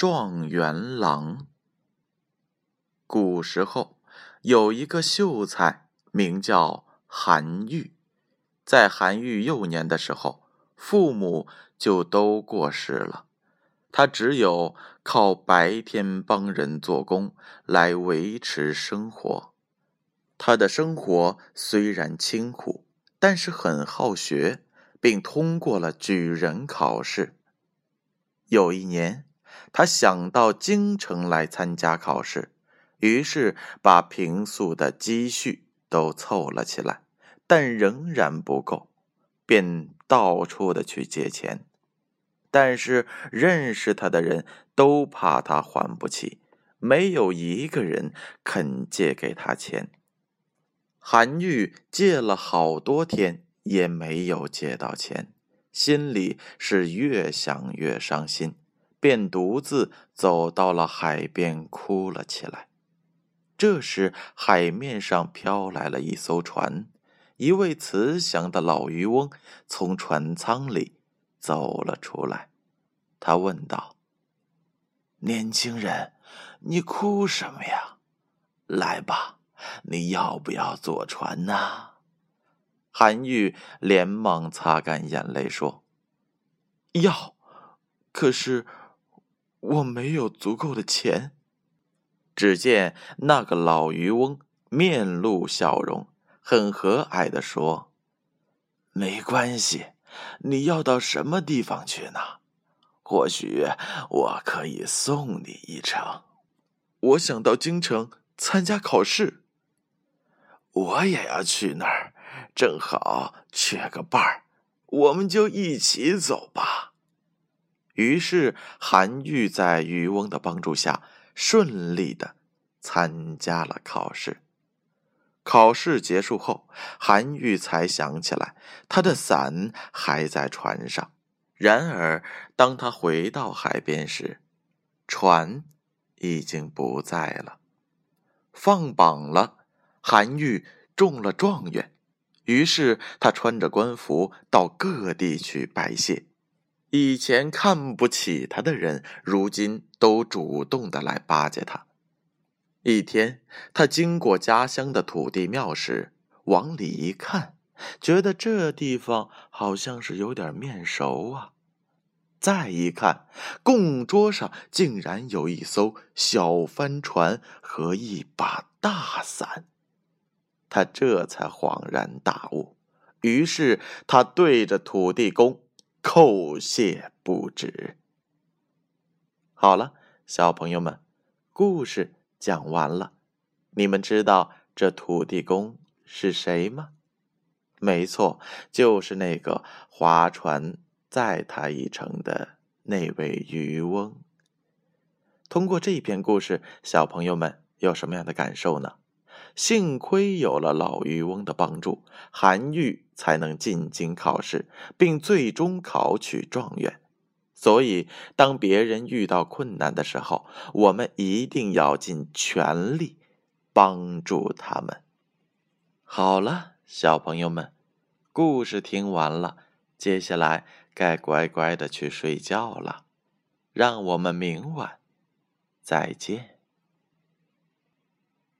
状元郎。古时候有一个秀才，名叫韩愈。在韩愈幼年的时候，父母就都过世了，他只有靠白天帮人做工来维持生活。他的生活虽然清苦，但是很好学，并通过了举人考试。有一年。他想到京城来参加考试，于是把平素的积蓄都凑了起来，但仍然不够，便到处的去借钱。但是认识他的人都怕他还不起，没有一个人肯借给他钱。韩愈借了好多天也没有借到钱，心里是越想越伤心。便独自走到了海边，哭了起来。这时，海面上飘来了一艘船，一位慈祥的老渔翁从船舱里走了出来。他问道：“年轻人，你哭什么呀？来吧，你要不要坐船呢？”韩愈连忙擦干眼泪说：“要，可是……”我没有足够的钱。只见那个老渔翁面露笑容，很和蔼的说：“没关系，你要到什么地方去呢？或许我可以送你一程。我想到京城参加考试，我也要去那儿，正好缺个伴儿，我们就一起走吧。”于是，韩愈在渔翁的帮助下，顺利的参加了考试。考试结束后，韩愈才想起来，他的伞还在船上。然而，当他回到海边时，船已经不在了。放榜了，韩愈中了状元。于是，他穿着官服到各地去拜谢。以前看不起他的人，如今都主动的来巴结他。一天，他经过家乡的土地庙时，往里一看，觉得这地方好像是有点面熟啊。再一看，供桌上竟然有一艘小帆船和一把大伞，他这才恍然大悟。于是，他对着土地公。叩谢不止。好了，小朋友们，故事讲完了。你们知道这土地公是谁吗？没错，就是那个划船载他一程的那位渔翁。通过这篇故事，小朋友们有什么样的感受呢？幸亏有了老渔翁的帮助，韩愈才能进京考试，并最终考取状元。所以，当别人遇到困难的时候，我们一定要尽全力帮助他们。好了，小朋友们，故事听完了，接下来该乖乖的去睡觉了。让我们明晚再见。